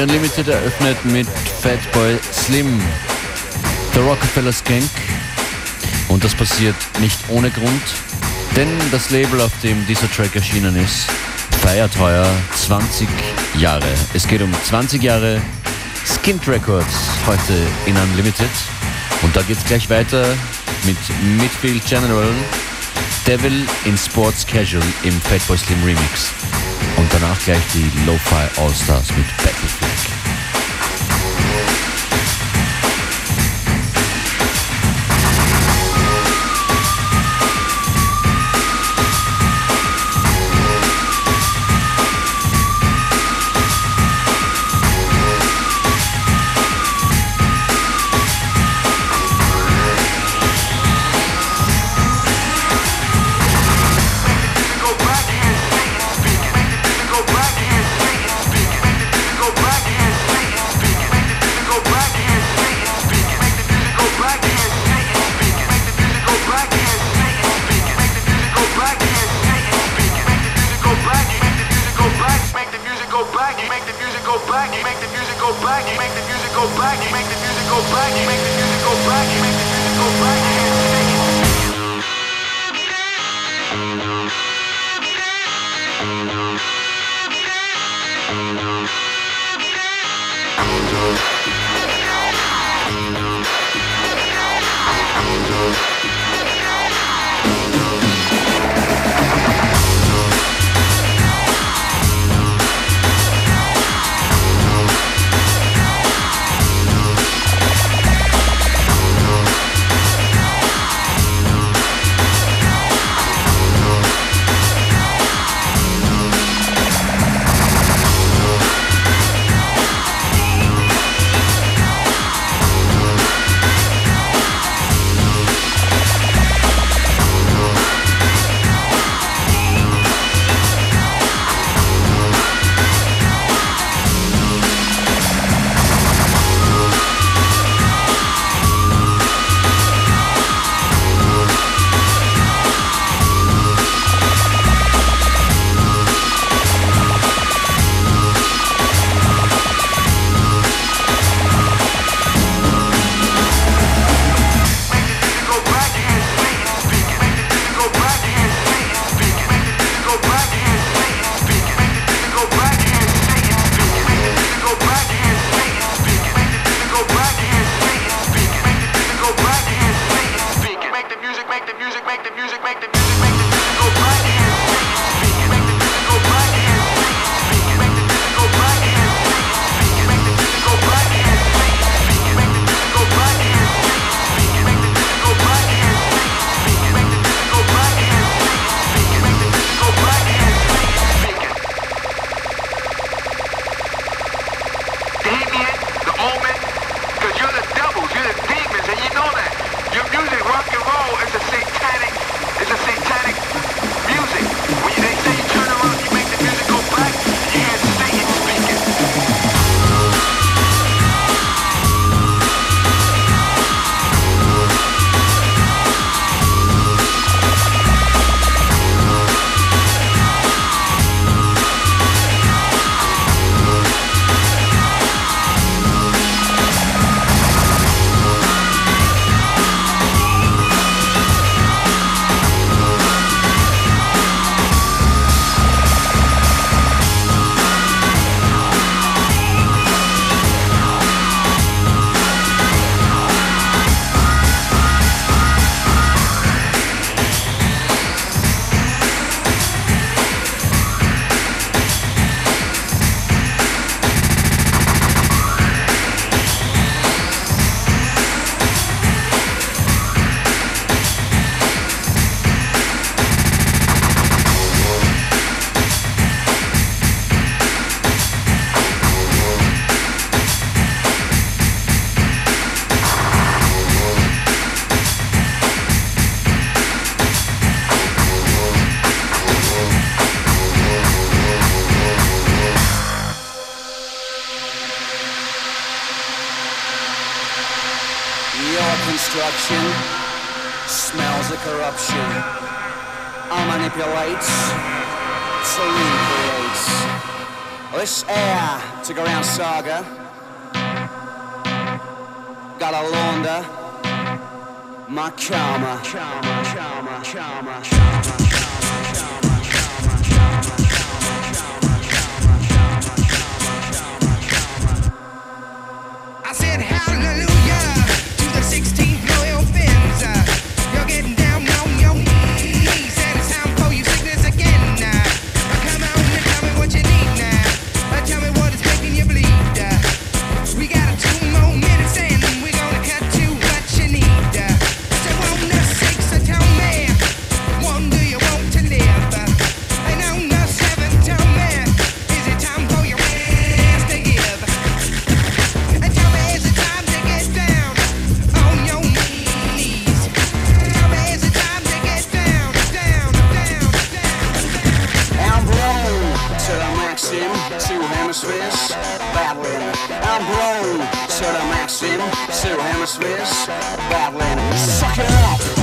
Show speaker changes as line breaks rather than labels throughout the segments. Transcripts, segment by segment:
Unlimited eröffnet mit Fatboy Slim, The Rockefeller Skank. Und das passiert nicht ohne Grund, denn das Label, auf dem dieser Track erschienen ist, feiert heuer 20 Jahre. Es geht um 20 Jahre Skint Records heute in Unlimited. Und da geht es gleich weiter mit Midfield General, Devil in Sports Casual im Fatboy Slim Remix. Und danach gleich die Lo-Fi All-Stars mit
Battlefield. black, you make the music go black, you make the music go black, you
make took around Saga. Gotta launder my karma. Karma, karma, karma, karma.
I said hallelujah to the
16. maxim, zero hemispheres, battling. I'm blown, to the maxim, two hemispheres, battling. Suck it up!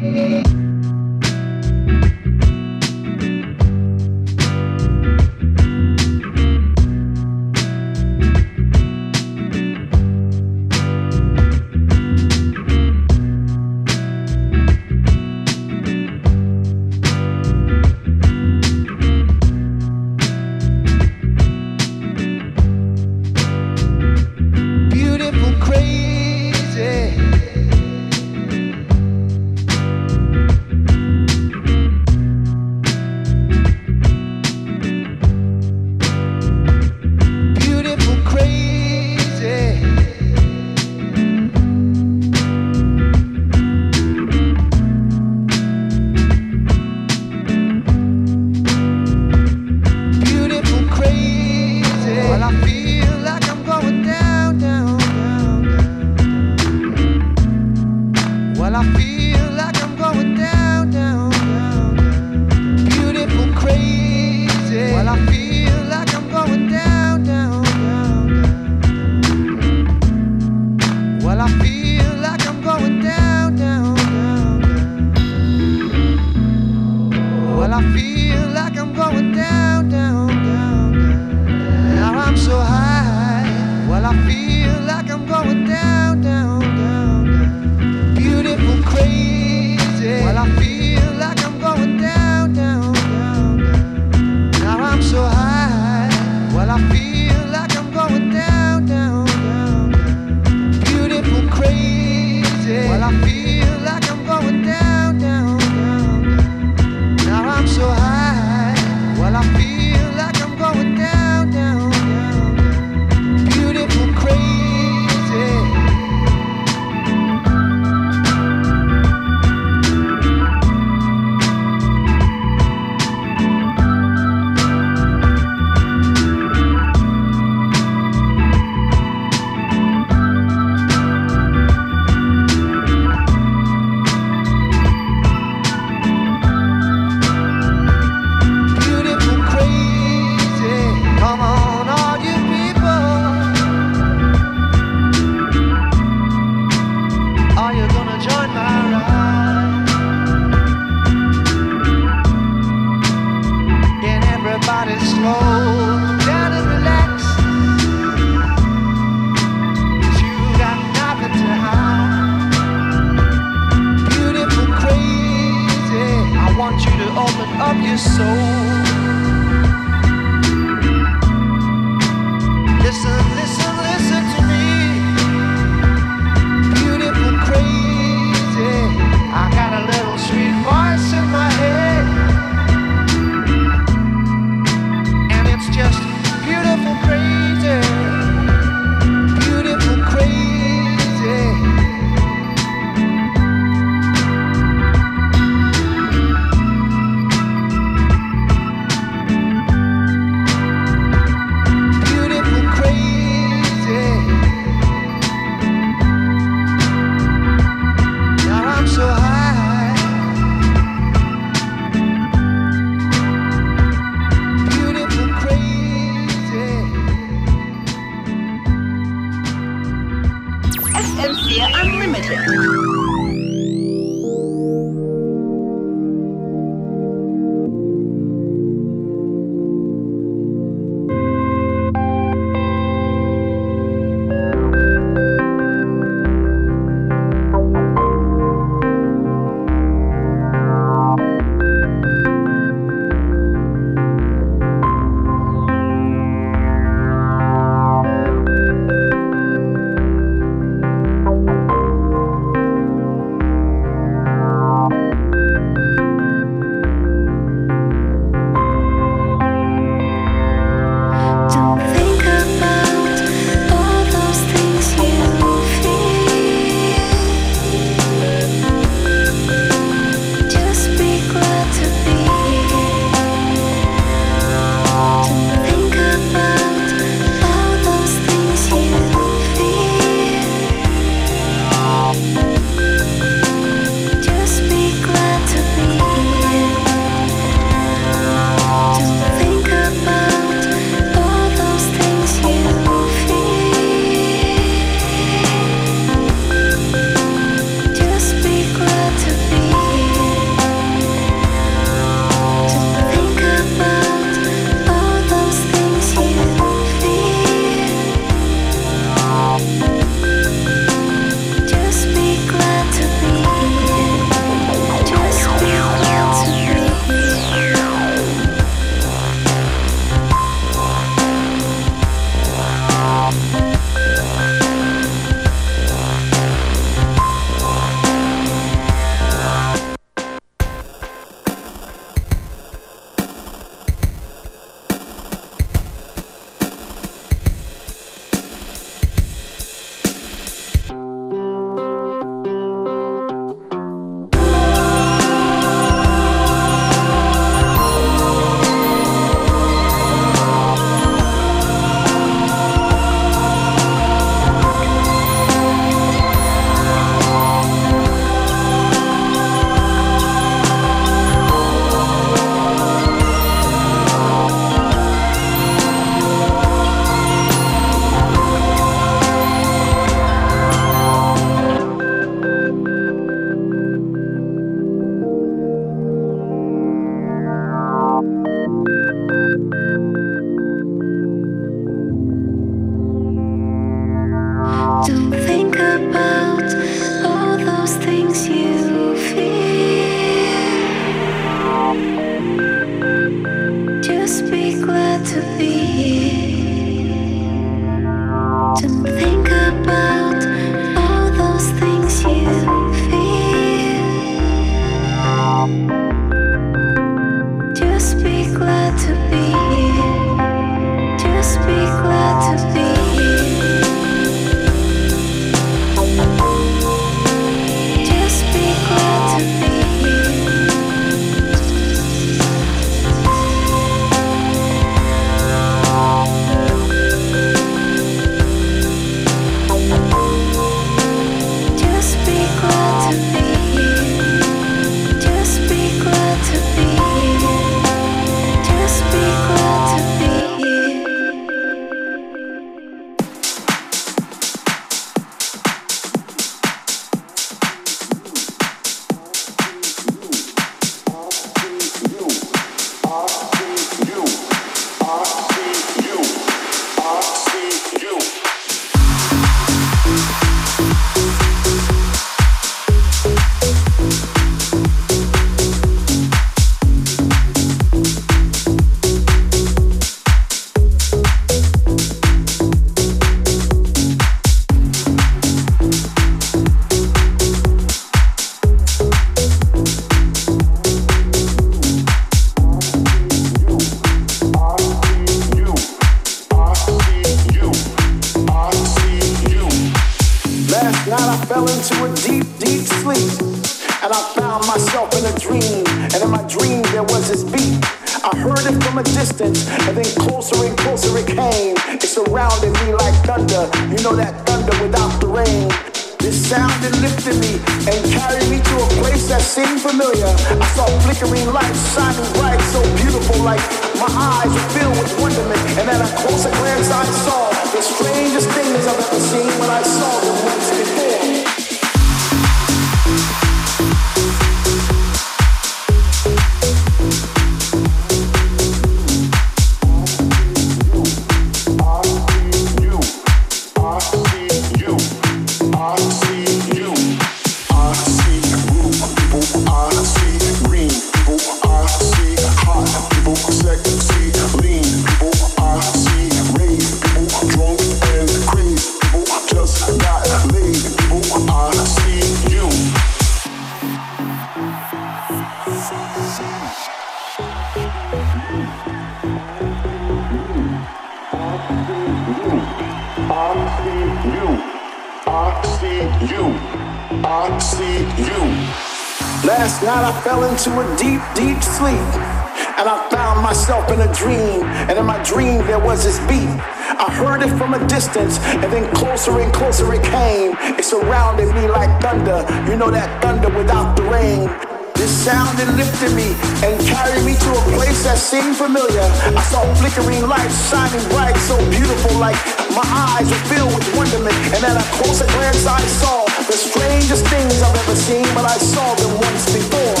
Thunder. You know that thunder without the rain. This sound lifted me and carried me to a place that seemed familiar. I saw flickering lights shining bright, so beautiful, like my eyes were filled with wonderment. And at a closer glance, I saw the strangest things I've ever seen, but I saw them once before.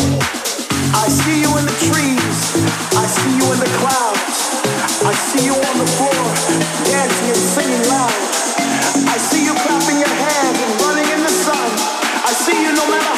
I see you in the trees, I see you in the clouds, I see you on the floor, dancing and singing loud. I see you clapping your hands and no matter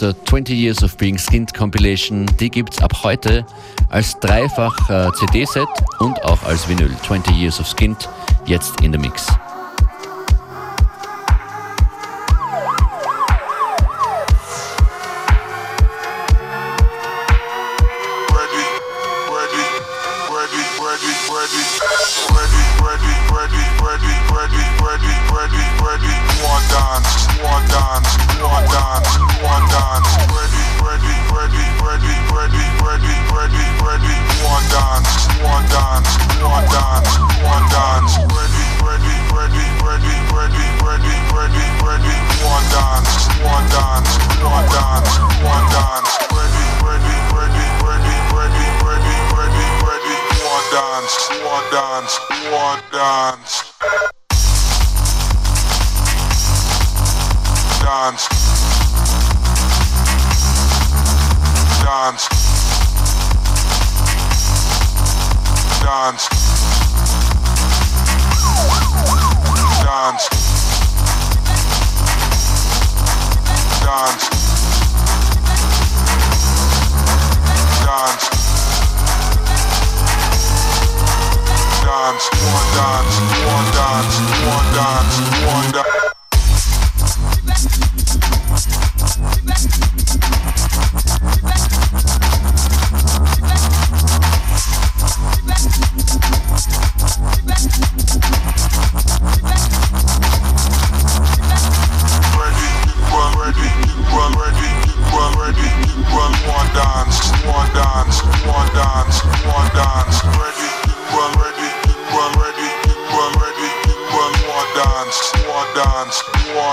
der 20 Years of Being Skinned Compilation. Die gibt's ab heute als dreifach äh, CD-Set und auch als Vinyl. 20 Years of Skinned, jetzt in der Mix.
ready, ready, ready, ready. War dance, war dance, war dance, war dance. Ready, ready, ready, ready, ready, ready, ready, ready. War dance, war dance, war dance, war dance. Ready, ready, ready, ready, ready, ready, ready, ready. War dance, war dance, war dance, war dance. Ready, ready, ready, ready, ready, ready, ready, ready. War dance, war dance, war dance. dance, dance, dance, dance, dance, dance, dance, one dance, one dance, one dance, one dance.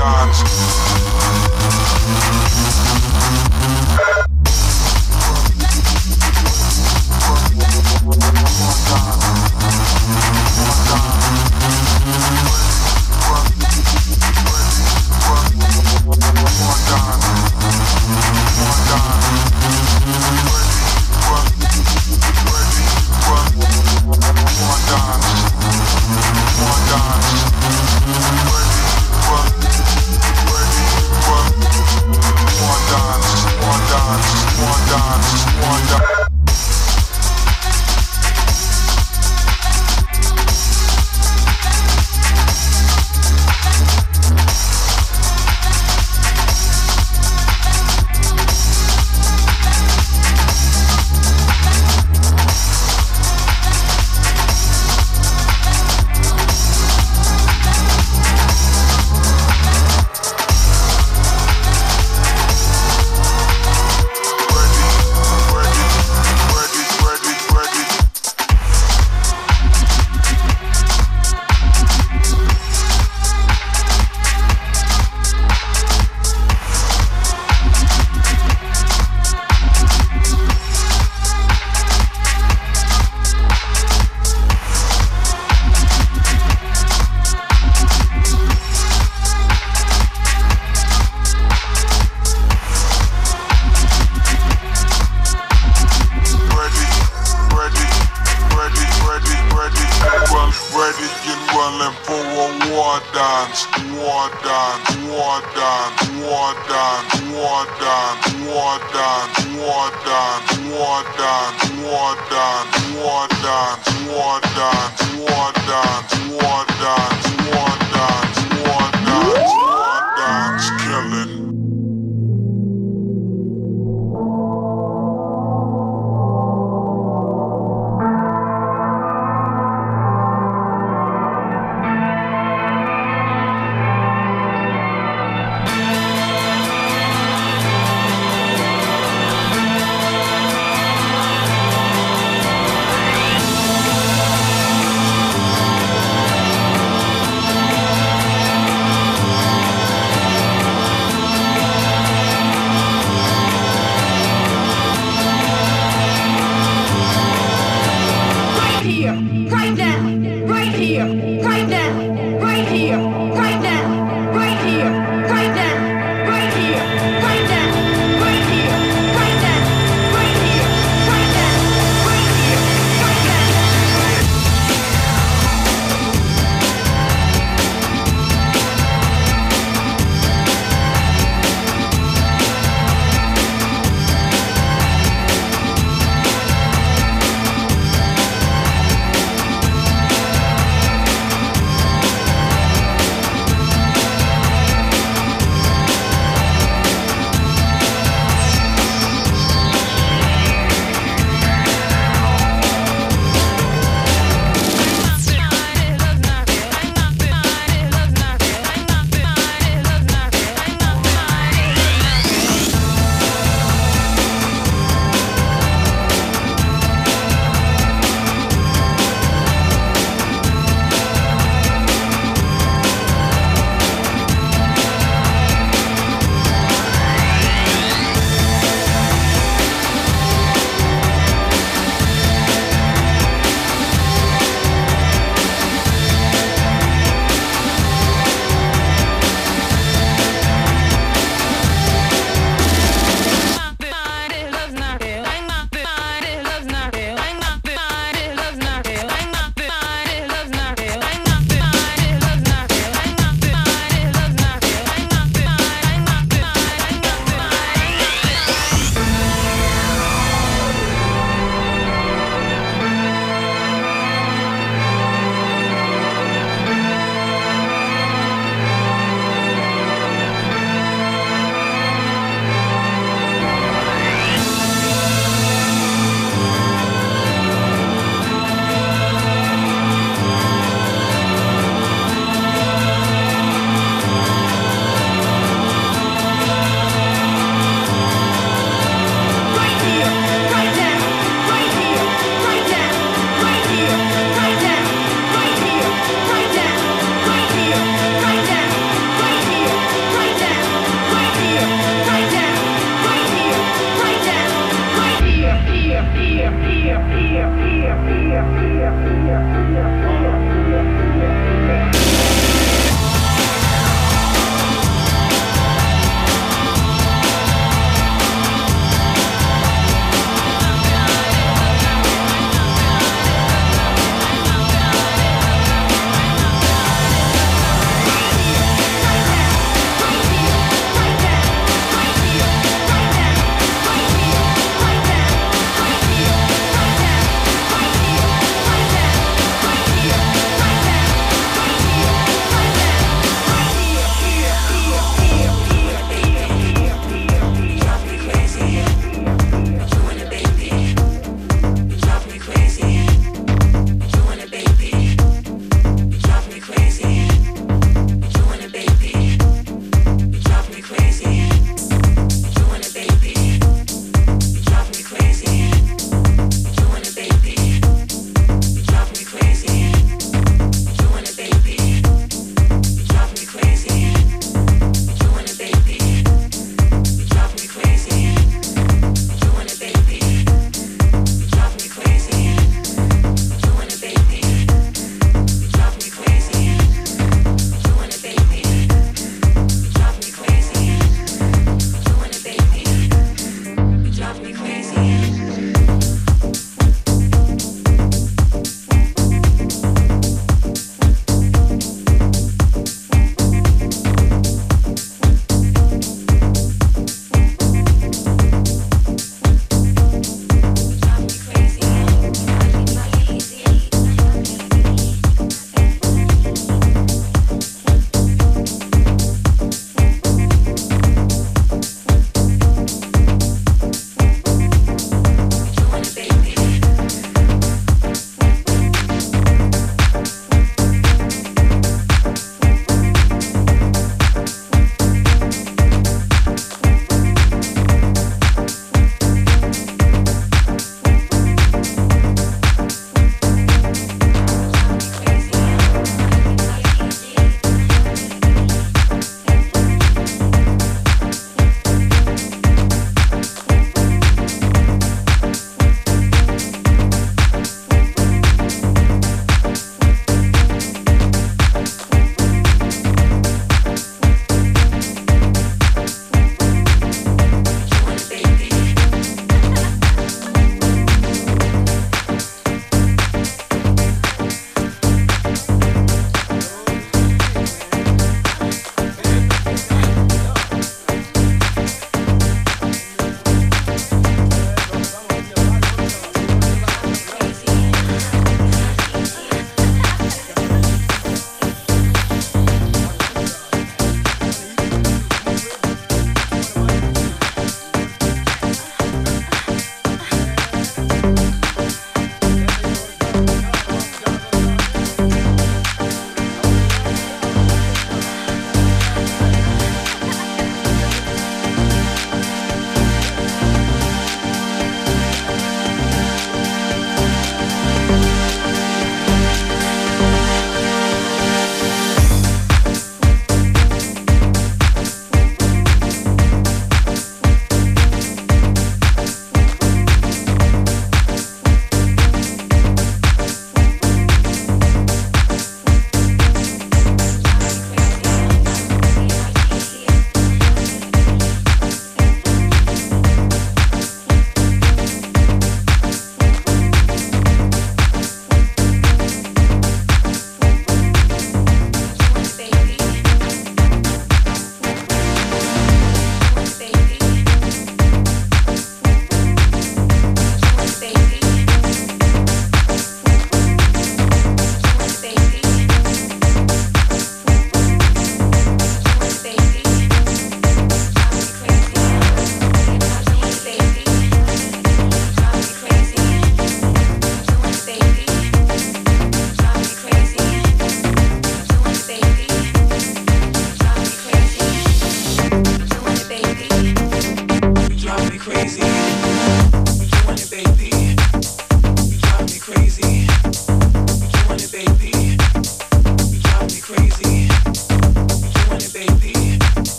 dance.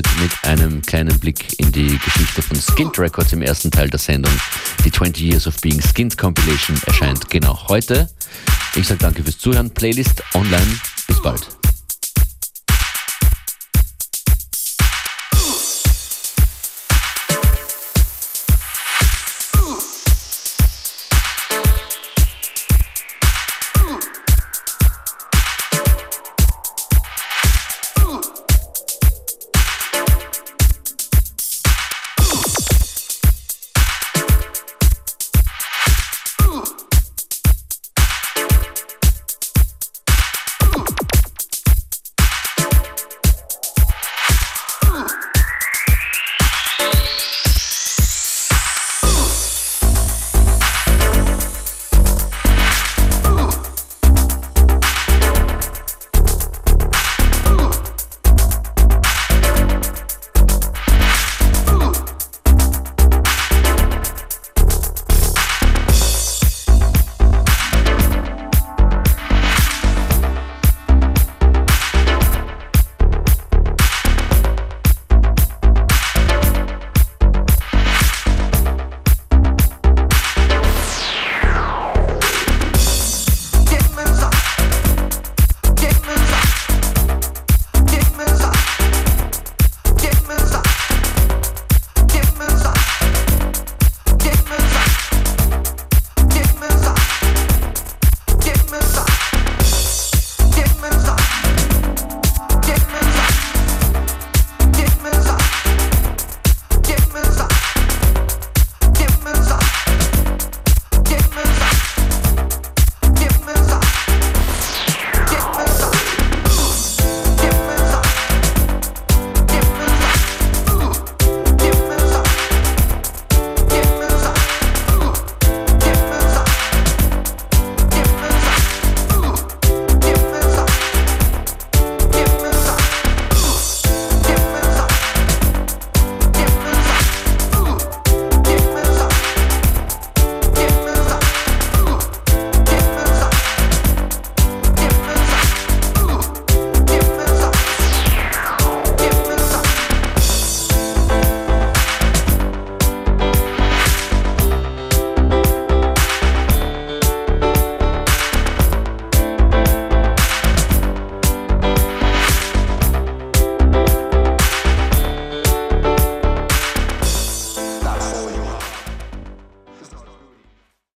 Unlimited mit einem kleinen Blick in die Geschichte von Skint Records im ersten Teil der Sendung. Die 20 Years of Being Skint Compilation erscheint genau heute. Ich sage danke fürs Zuhören. Playlist online. Bis bald.